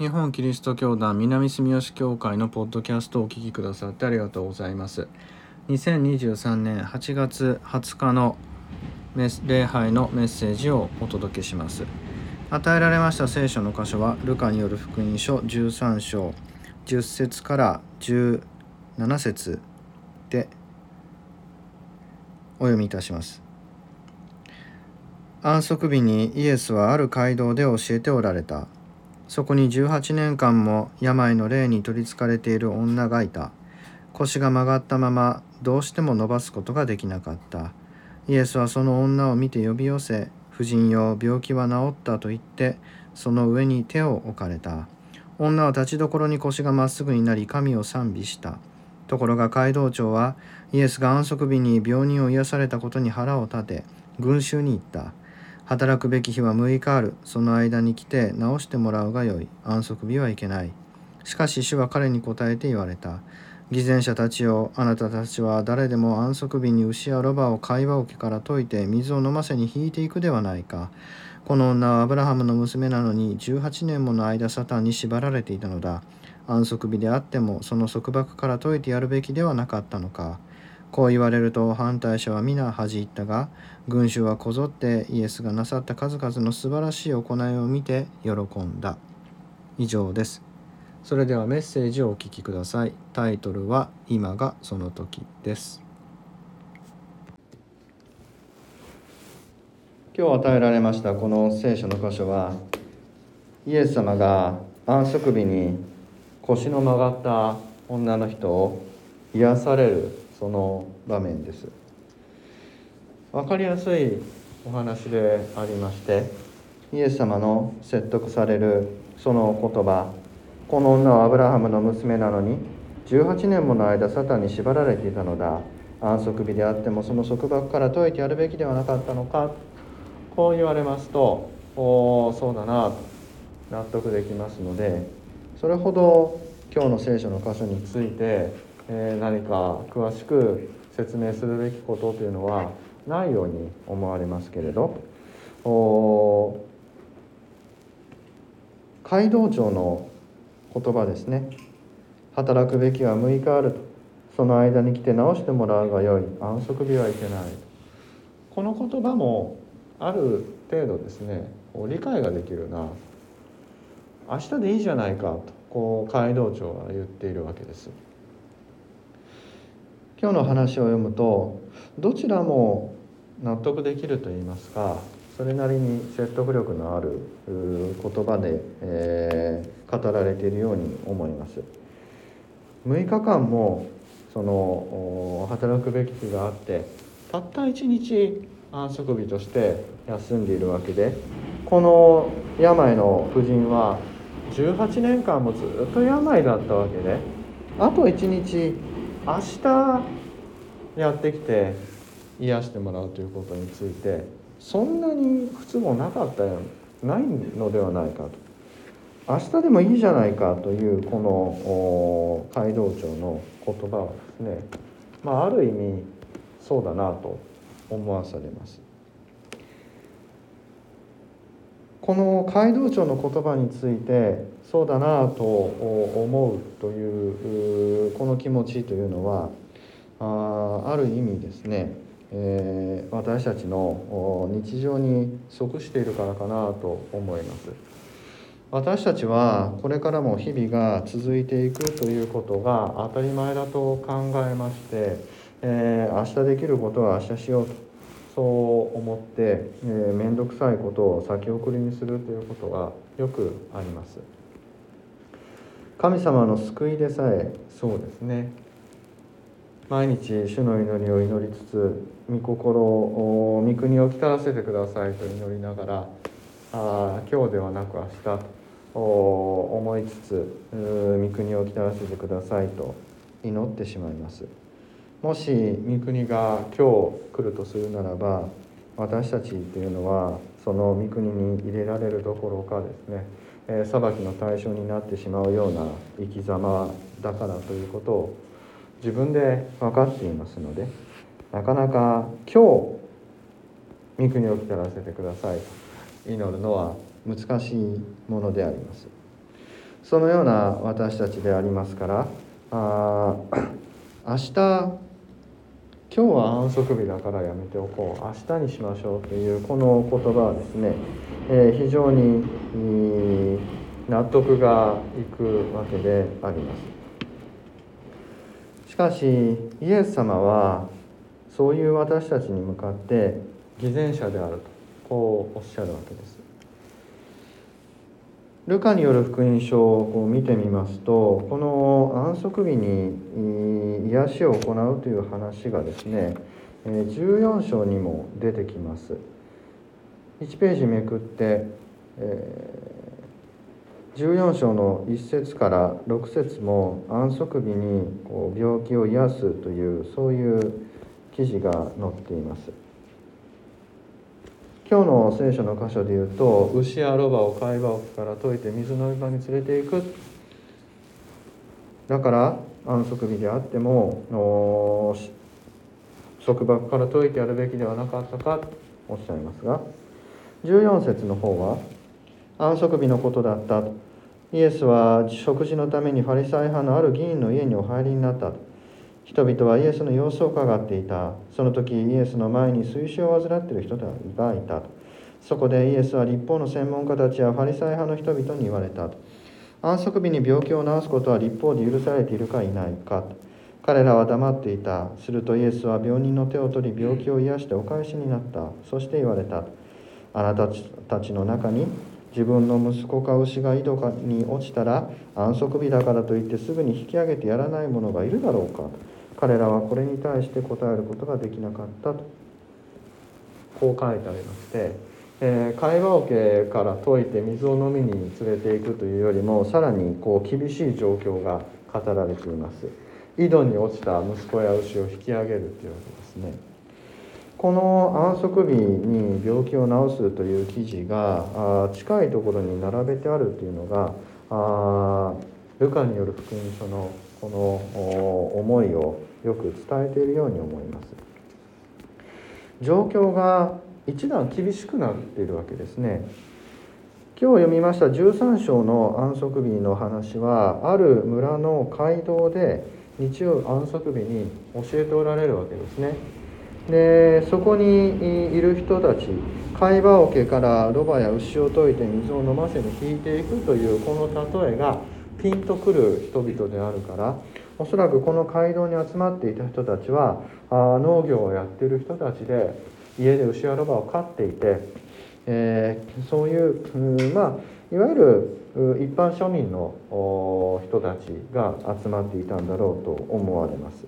日本キリスト教団南住吉教会のポッドキャストをお聞きくださってありがとうございます。2023年8月20日の礼拝のメッセージをお届けします。与えられました聖書の箇所はルカによる福音書13章10節から17節でお読みいたします。安息日にイエスはある街道で教えておられた。そこに18年間も病の霊に取りつかれている女がいた。腰が曲がったままどうしても伸ばすことができなかった。イエスはその女を見て呼び寄せ婦人よ病気は治ったと言ってその上に手を置かれた。女は立ちどころに腰がまっすぐになり神を賛美した。ところが街道長はイエスが安息日に病人を癒されたことに腹を立て群衆に言った。働くべき日は6日ある。その間に来て直してもらうがよい。安息日はいけない。しかし主は彼に答えて言われた。偽善者たちよ、あなたたちは誰でも安息日に牛やロバを会話桶から解いて水を飲ませに引いていくではないか。この女はアブラハムの娘なのに18年もの間サタンに縛られていたのだ。安息日であってもその束縛から解いてやるべきではなかったのか。こう言われると反対者は皆恥じったが群衆はこぞってイエスがなさった数々の素晴らしい行いを見て喜んだ。以上です。それではメッセージをお聞きください。タイトルは今がその時です。今日与えられましたこの聖書の箇所はイエス様が安息日に腰の曲がった女の人を癒されるその場面です。分かりやすいお話でありましてイエス様の説得されるその言葉この女はアブラハムの娘なのに18年もの間サタンに縛られていたのだ。安息日であってもその束縛から解いてやるべきではなかったのかこう言われますとおおそうだなと納得できますのでそれほど今日の聖書の箇所についてえ何か詳しく説明するべきことというのはないように思われますけれど。街道長の言葉ですね。働くべきは6日あると。その間に来て直してもらうがよい。安息日はいけないこの言葉もある程度ですね。理解ができるな。明日でいいじゃないかと。こう街道長は言っているわけです。今日の話を読むとどちらも納得できると言いますかそれなりに説得力のある言葉で、えー、語られているように思います。6日間もその働くべき日があってたった1日安息日として休んでいるわけでこの病の婦人は18年間もずっと病だったわけであと1日明日やってきて癒してもらうということについてそんなに不都合なかったよないのではないかと明日でもいいじゃないかというこの街道長の言葉はですねまあある意味そうだなと思わされます。この街道長の言葉についてそうだなと思うというこの気持ちというのはあある意味ですね、え、私たちの日常に即しているからかなと思います。私たちはこれからも日々が続いていくということが当たり前だと考えまして、え、明日できることは明日しようと。そう思って、えー、面倒くさいことを先送りにするということがよくあります。神様の救いでさえそうですね。毎日主の祈りを祈りつつ御心を御国を来たらせてくださいと祈りながらあ今日ではなく明日と思いつつ御国を来たらせてくださいと祈ってしまいます。もし御国が今日来るとするならば私たちというのはその御国に入れられるどころかですね、え裁きの対象になってしまうような生き様だからということを自分で分かっていますのでなかなか今日御国を来たらせてくださいと。祈るのは難しいものであります。そのような私たちでありますからあ明日今日は安息日だからやめておこう。明日にしましょうというこの言葉はですね、えー、非常に納得がいくわけであります。しかしイエス様はそういう私たちに向かって偽善者であるとこうおっしゃるわけです。ルカによる福音書を見てみますとこの安息日に癒しを行うという話がですね14章にも出てきます1ページめくって14章の1節から6節も安息日にこう病気を癒すというそういう記事が載っています。今日の聖書の箇所で言うと牛やロバを貝羽桶から解いて水の場に連れていく。だから安息日であっても束縛から解いてやるべきではなかったかとおっしゃいますが。14節の方は安息日のことだった。イエスは食事のためにファリサイ派のある議員の家にお入りになった。人々はイエスの様子を伺っていた。その時イエスの前に水腫を患っている人がいた。そこでイエスは立法の専門家たちやファリサイ派の人々に言われた。安息日に病気を治すことは立法で許されているかいないか。彼らは黙っていた。するとイエスは病人の手を取り病気を癒してお返しになった。そして言われた。あなたたちの中に自分の息子か牛が井戸に落ちたら安息日だからといってすぐに引き上げてやらない者がいるだろうか。彼らはこれに対して答えることができなかったと。こう書いてありまして、えー、会話桶から解いて水を飲みに連れていくというよりもさらにこう厳しい状況が語られています。井戸に落ちた息子や牛を引き上げるというわけですね。この安息日に病気を治すという記事が近いところに並べてあるというのがあルカによる福音書のこの思いをよく伝えているように思います。状況が一段厳しくなっているわけですね。今日読みました13章の安息日の話はある村の街道で日曜安息日に教えておられるわけですね。でそこにいる人たち貝羽桶からロバや牛を解いて水を飲ませに引いていくというこの例えがピンとくる人々であるからおそらくこの街道に集まっていた人たちはあ農業をやってる人たちで家で牛やロバを飼っていて、えー、そういう、まあいわゆる一般庶民の人たちが集まっていたんだろうと思われます。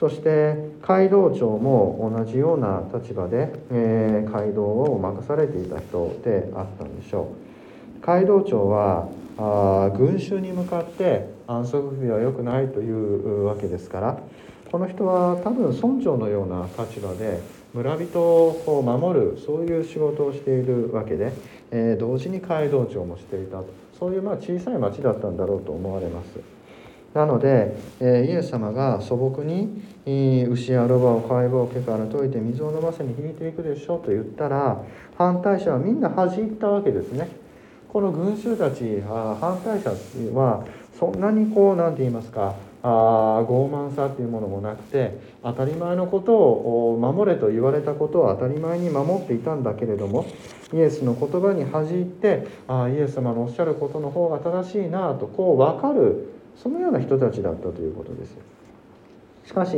そして街道長も同じような立場で、えー、街道を任されていた人であったんでしょう。街道長はあ群衆に向かって安息日は良くないというわけですからこの人は多分村長のような立場で村人を守るそういう仕事をしているわけで、えー、同時に街道長もしていたそういうまあ小さい町だったんだろうと思われます。なので、えイエス様が素朴に牛やロバを解剖家から解いて水を飲ませに引いていくでしょうと言ったら反対者はみんな恥じったわけですね。この群衆たち反対者はそんなにこう何て言いますかあ傲慢さっていうものもなくて当たり前のことを守れと言われたことを当たり前に守っていたんだけれどもイエスの言葉に恥じってあイエス様のおっしゃることの方が正しいなとこう分かるそのような人たちだったということです。しかし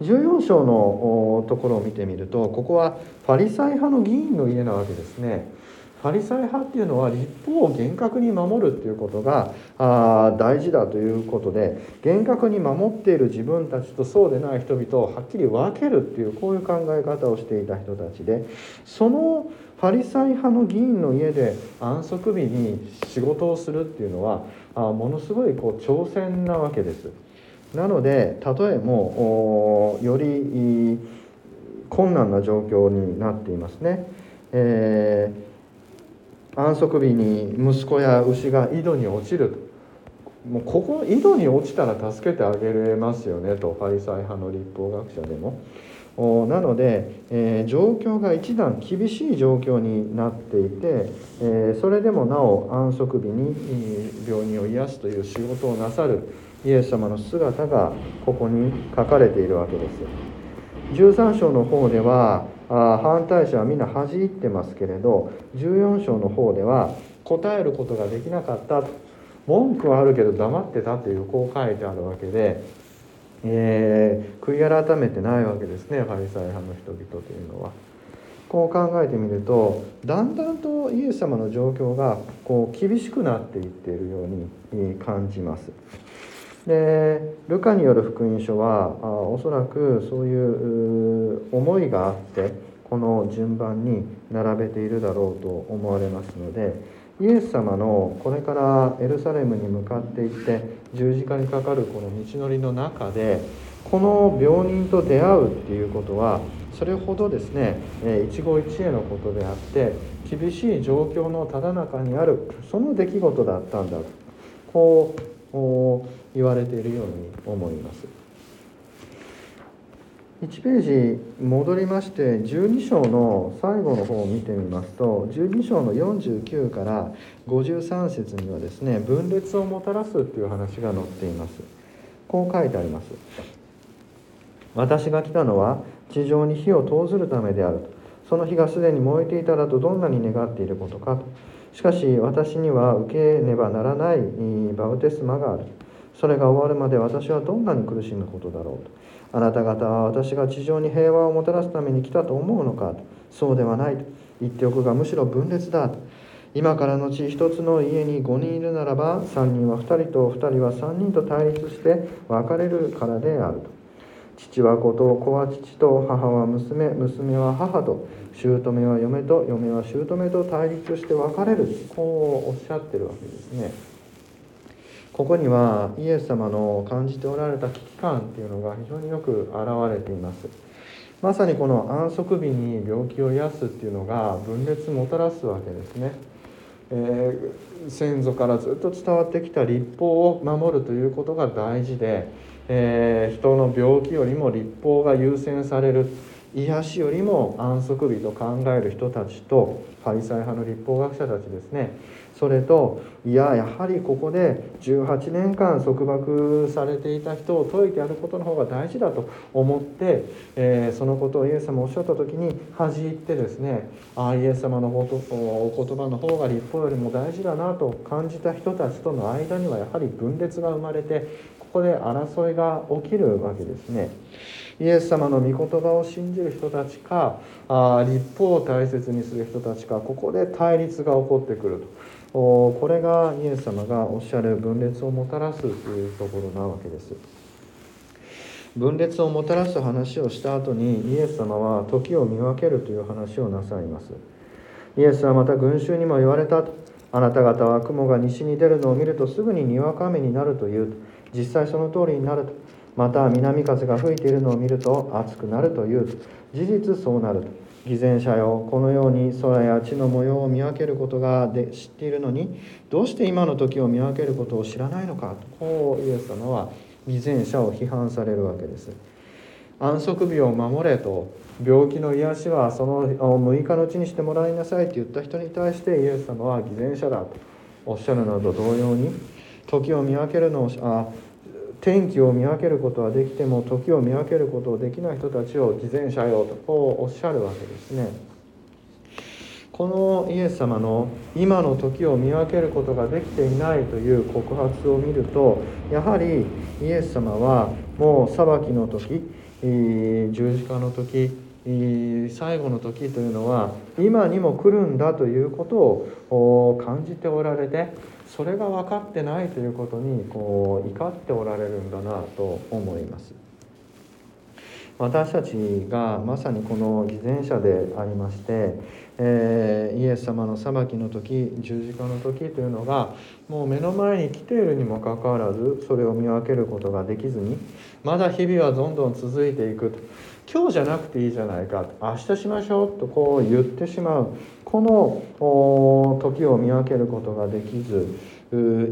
14章のところを見てみるとここはファリサイ派の議員の家なわけですね。ファリサイ派っていうのは立法を厳格に守るっていうことがあ大事だということで厳格に守っている自分たちとそうでない人々をはっきり分けるっていうこういう考え方をしていた人たちでそのファリサイ派の議員の家で安息日に仕事をするっていうのはあものすごいこう挑戦なわけです。なので例えもより困難な状況になっていますね。えー安息日に息子や牛が井戸に落ちるもうここ井戸に落ちたら助けてあげれますよねとファリサイ派の立法学者でもなので、えー、状況が一段厳しい状況になっていて、えー、それでもなお安息日に病人を癒すという仕事をなさるイエス様の姿がここに書かれているわけです。13章の方では反対者はみんな恥じってますけれど14章の方では答えることができなかった文句はあるけど黙ってたというこう書いてあるわけで、えー、悔い改めてないわけですねファリサイ派の人々というのは。こう考えてみるとだんだんとイエス様の状況がこう厳しくなっていっているように感じます。でルカによる福音書はあおそらくそういう思いがあってこの順番に並べているだろうと思われますのでイエス様のこれからエルサレムに向かっていって十字架にかかるこの道のりの中でこの病人と出会うっていうことはそれほどですね一期一会のことであって厳しい状況のただ中にあるその出来事だったんだと。こう言われているように思います。1ページ戻りまして12章の最後の方を見てみますと12章の49から53節にはですね分裂をもたらすっていう話が載っています。こう書いてあります。私が来たのは地上に火を投ずるためであると。その火がすでに燃えていたらとどんなに願っていることかと。しかし私には受けねばならないバウテスマがある。それが終わるまで私はどんなに苦しむことだろうと。あなた方は私が地上に平和をもたらすために来たと思うのかそうではないと。言っておくがむしろ分裂だと。今からのち一つの家に5人いるならば3人は2人と2人は3人と対立して別れるからであると。父は子と子は父と母は娘娘は母と姑は嫁と嫁は姑と対立して別れる。こうおっしゃってるわけですね。ここにはイエス様の感じておられた危機感っていうのが非常によく表れています。まさにこの安息日に病気を癒すっていうのが分裂もたらすわけですね、えー、先祖からずっと伝わってきた立法を守るということが大事で、えー、人の病気よりも立法が優先される癒しよりも安息日と考える人たちとパリサイ派の立法学者たちですね。それといややはりここで18年間束縛されていた人を解いてやることの方が大事だと思って、えー、そのことをイエス様おっしゃった時に恥じってですねああイエス様のお言葉の方が立法よりも大事だなと感じた人たちとの間にはやはり分裂が生まれてこで争いが起きるわけですね。イエス様の御言葉を信じる人たちかあ立法を大切にする人たちかここで対立が起こってくると。これがイエス様がおっしゃる分裂をもたらすというところなわけです分裂をもたらす話をした後にイエス様は時を見分けるという話をなさいますイエスはまた群衆にも言われたとあなた方は雲が西に出るのを見るとすぐににわか雨になるというと実際その通りになると。また南風が吹いているのを見ると暑くなるという。事実そうなると。偽善者よこのように空や地の模様を見分けることがで知っているのにどうして今の時を見分けることを知らないのか。とこうイエス様は偽善者を批判されるわけです。安息日を守れと病気の癒しはその6日のうちにしてもらいなさいと言った人に対してイエス様は偽善者だとおっしゃるのと同様に時を見分けるのをあ天気を見分けることはできても時を見分けることをできない人たちを偽善者よとこうおっしゃるわけですね。このイエス様の今の時を見分けることができていないという告発を見るとやはりイエス様はもう裁きの時十字架の時最後の時というのは今にも来るんだということを感じておられてそれが分かってないということにこう怒っておられるんだなと思います。私たちがまさにこの偽善者でありまして、えー、イエス様の裁きの時十字架の時というのがもう目の前に来ているにもかかわらずそれを見分けることができずにまだ日々はどんどん続いていくと。今日じゃなくていいじゃないか。明日しましょうとこう言ってしまう。この時を見分けることができず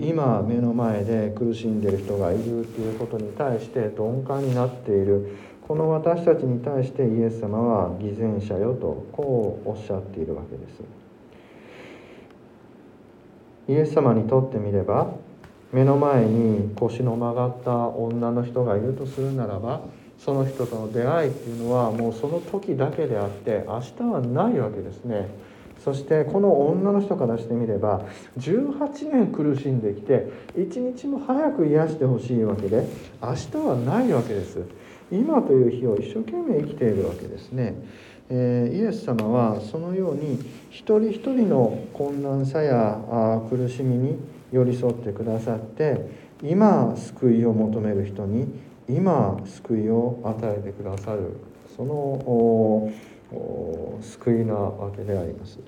今目の前で苦しんでいる人がいるということに対して鈍感になっている。この私たちに対してイエス様は偽善者よとこうおっしゃっているわけです。イエス様にとってみれば目の前に腰の曲がった女の人がいるとするならばその人との出会いっていうのはもうその時だけであって明日はないわけですね。そしてこの女の人からしてみれば18年苦しんできて一日も早く癒してほしいわけで明日はないわけです。今という日を一生懸命生きているわけですね、えー、イエス様はそのように一人一人の困難さや苦しみに寄り添ってくださって今救いを求める人に今救いを与えてくださるその救いなわけであります。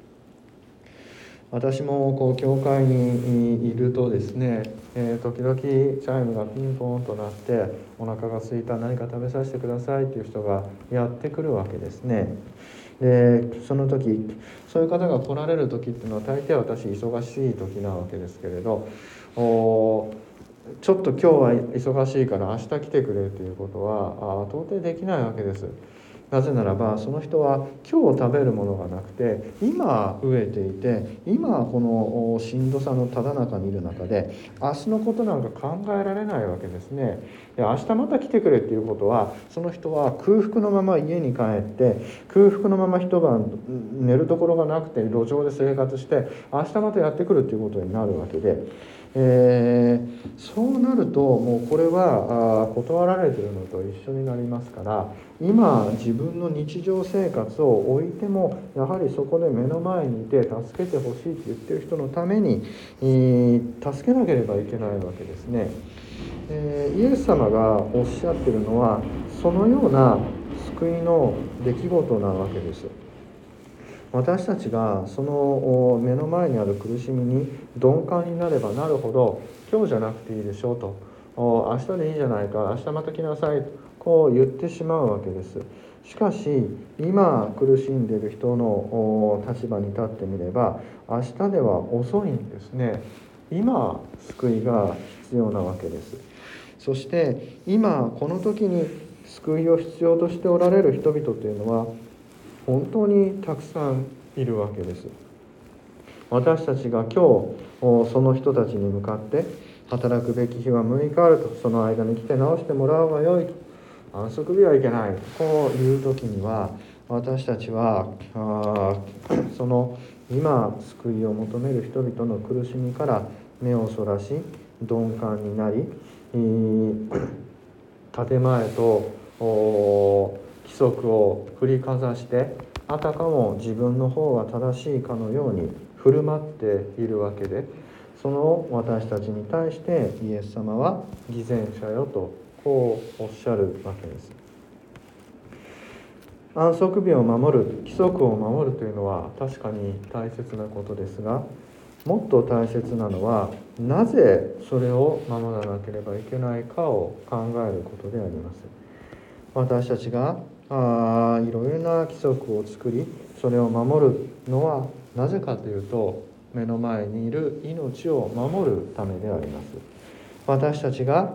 私もこう教会にいるとですね、えー、時々チャイムがピンポンとなってお腹が空いた何か食べさせてくださいっていう人がやってくるわけですね。でその時そういう方が来られる時っていうのは大抵私忙しい時なわけですけれどおちょっと今日は忙しいから明日来てくれということは到底できないわけです。なぜならばその人は今日食べるものがなくて今飢えていて今このしんどさのただ中にいる中で明日のことなんか考えられないわけですね。で明日また来てくれっていうことはその人は空腹のまま家に帰って空腹のまま一晩寝るところがなくて路上で生活して明日またやってくるっていうことになるわけで。えー、そうなるともうこれはあ断られてるのと一緒になりますから今自分の日常生活を置いてもやはりそこで目の前にいて助けてほしいって言ってる人のために、えー、助けなければいけないわけですね。えー、イエス様がおっしゃってるのはそのような救いの出来事なわけです。私たちがその目の前にある苦しみに鈍感になればなるほど今日じゃなくていいでしょうと。明日でいいじゃないか明日また来なさいとこう言ってしまうわけです。しかし今苦しんでいる人の立場に立ってみれば明日では遅いんですね。今救いが必要なわけです。そして今この時に救いを必要としておられる人々というのは本当にたくさんいるわけです。私たちが今日その人たちに向かって働くべき日は6日あるとその間に来て直してもらうがよいと。安息日はいけない。こういう時には私たちはあその今救いを求める人々の苦しみから目をそらし鈍感になり建前と規則を振りかざしてあたかも自分の方が正しいかのように振る舞っているわけでその私たちに対してイエス様は偽善者よとこうおっしゃるわけです。安息日を守る規則を守るというのは確かに大切なことですがもっと大切なのはなぜそれを守らなければいけないかを考えることであります。私たちがあいろいろな規則を作りそれを守るのはなぜかというと目の前にいる命を守るためであります。私たちが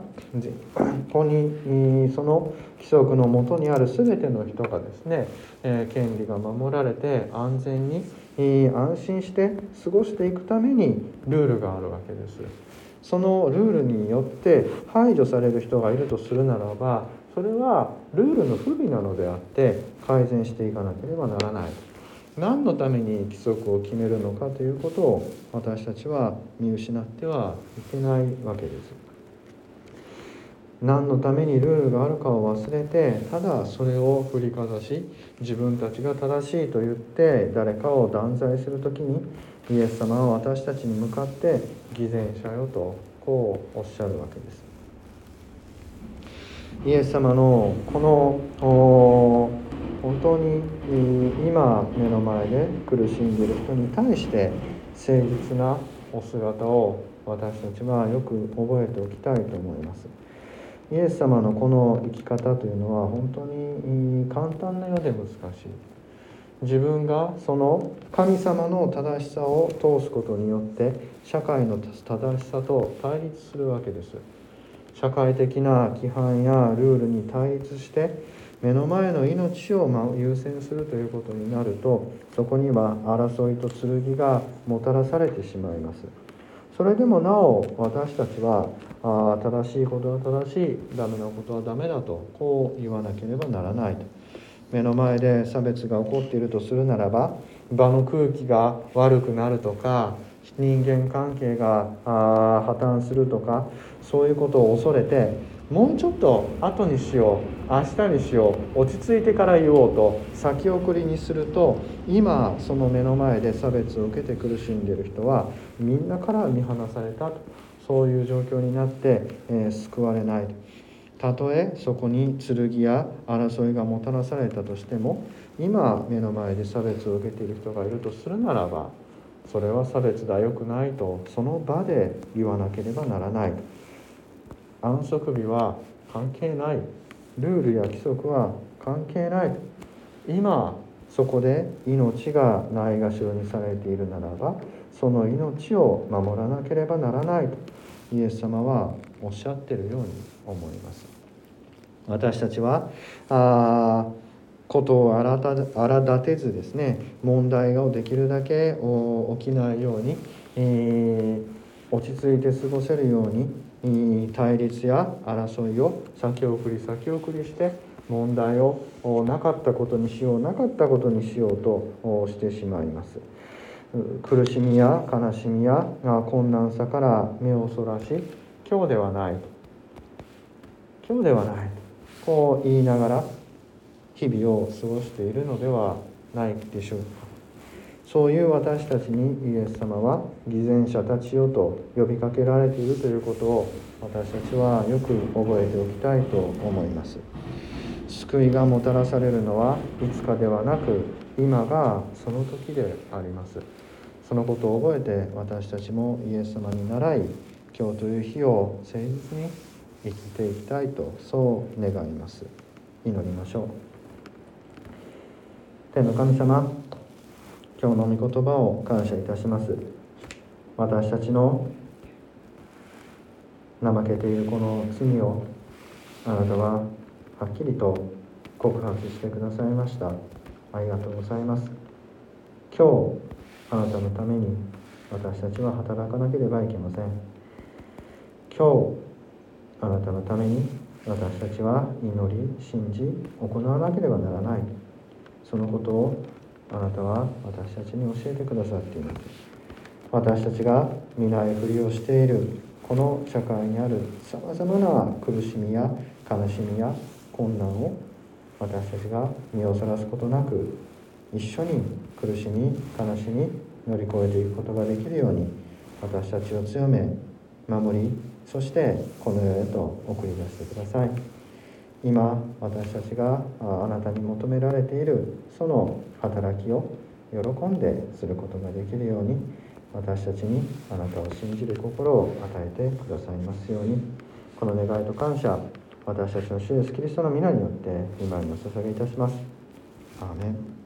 ここ にその規則のもとにある全ての人がですね、え権利が守られて安全に安心して過ごしていくためにルールがあるわけです。そのルールによって排除される人がいるとするならばそれはルールの不備なのであって改善していかなければならない。何のために規則を決めるのかということを私たちは見失ってはいけないわけです。何のためにルールがあるかを忘れてただそれを振りかざし自分たちが正しいと言って誰かを断罪する時にイエス様は私たちに向かって偽善者よとこうおっしゃるわけです。イエス様のこの本当に今目の前で苦しんでいる人に対して誠実なお姿を私たちはよく覚えておきたいと思います。イエス様のこの生き方というのは本当に簡単なようで難しい。自分がその神様の正しさを通すことによって社会の正しさと対立するわけです。社会的な規範やルールに対立して目の前の命を優先するということになるとそこには争いと剣がもたらされてしまいます。それでもなお私たちはあ正しいことは正しいダメなことはダメだとこう言わなければならないと。目の前で差別が起こっているとするならば場の空気が悪くなるとか人間関係が破綻するとかそういうことを恐れてもうちょっと後にしよう明日にしよう落ち着いてから言おうと先送りにすると今その目の前で差別を受けて苦しんでいる人はみんなから見放されたとそういう状況になって、えー、救われない。たとえそこに剣や争いがもたらされたとしても今目の前で差別を受けている人がいるとするならばそれは差別だよくないとその場で言わなければならない。安息日は関係ない。ルールや規則は関係ない。今そこで命がないがしろにされているならばその命を守らなければならない。とイエス様はおっしゃってるように思います。私たちはあことを荒立てずですね問題をできるだけ起きないように、えー、落ち着いて過ごせるように対立や争いを先送り先送りして問題をなかったことにしようなかったことにしようとしてしまいます。苦しみや悲しみや困難さから目をそらし今日ではない今日ではないこう言いながら日々を過ごしているのではないでしょうか。そういう私たちにイエス様は偽善者たちよと呼びかけられているということを私たちはよく覚えておきたいと思います。救いがもたらされるのはいつかではなく今がその時であります。そのことを覚えて私たちもイエス様に倣い今日という日を誠実に生きていきたいとそう願います。祈りましょう。天の神様今日の御言葉を感謝いたします。私たちの怠けているこの罪をあなたははっきりと告白してくださいました。ありがとうございます。今日あなたのために私たちは働かなければいけません。今日あなたのために私たちは祈り信じ行わなければならない。そのことをあなたは私たちに教えてくださっています。私たちが見ないふりをしているこの社会にあるさまざまな苦しみや悲しみや困難を私たちが身をそらすことなく一緒に苦しみ悲しみ乗り越えていくことができるように私たちを強め守りそしてこの世へと送り出してください。今私たちがあなたに求められているその働きを喜んですることができるように私たちにあなたを信じる心を与えてくださいますようにこの願いと感謝私たちの主イエスキリストの皆によって今にお捧げいたします。アーメン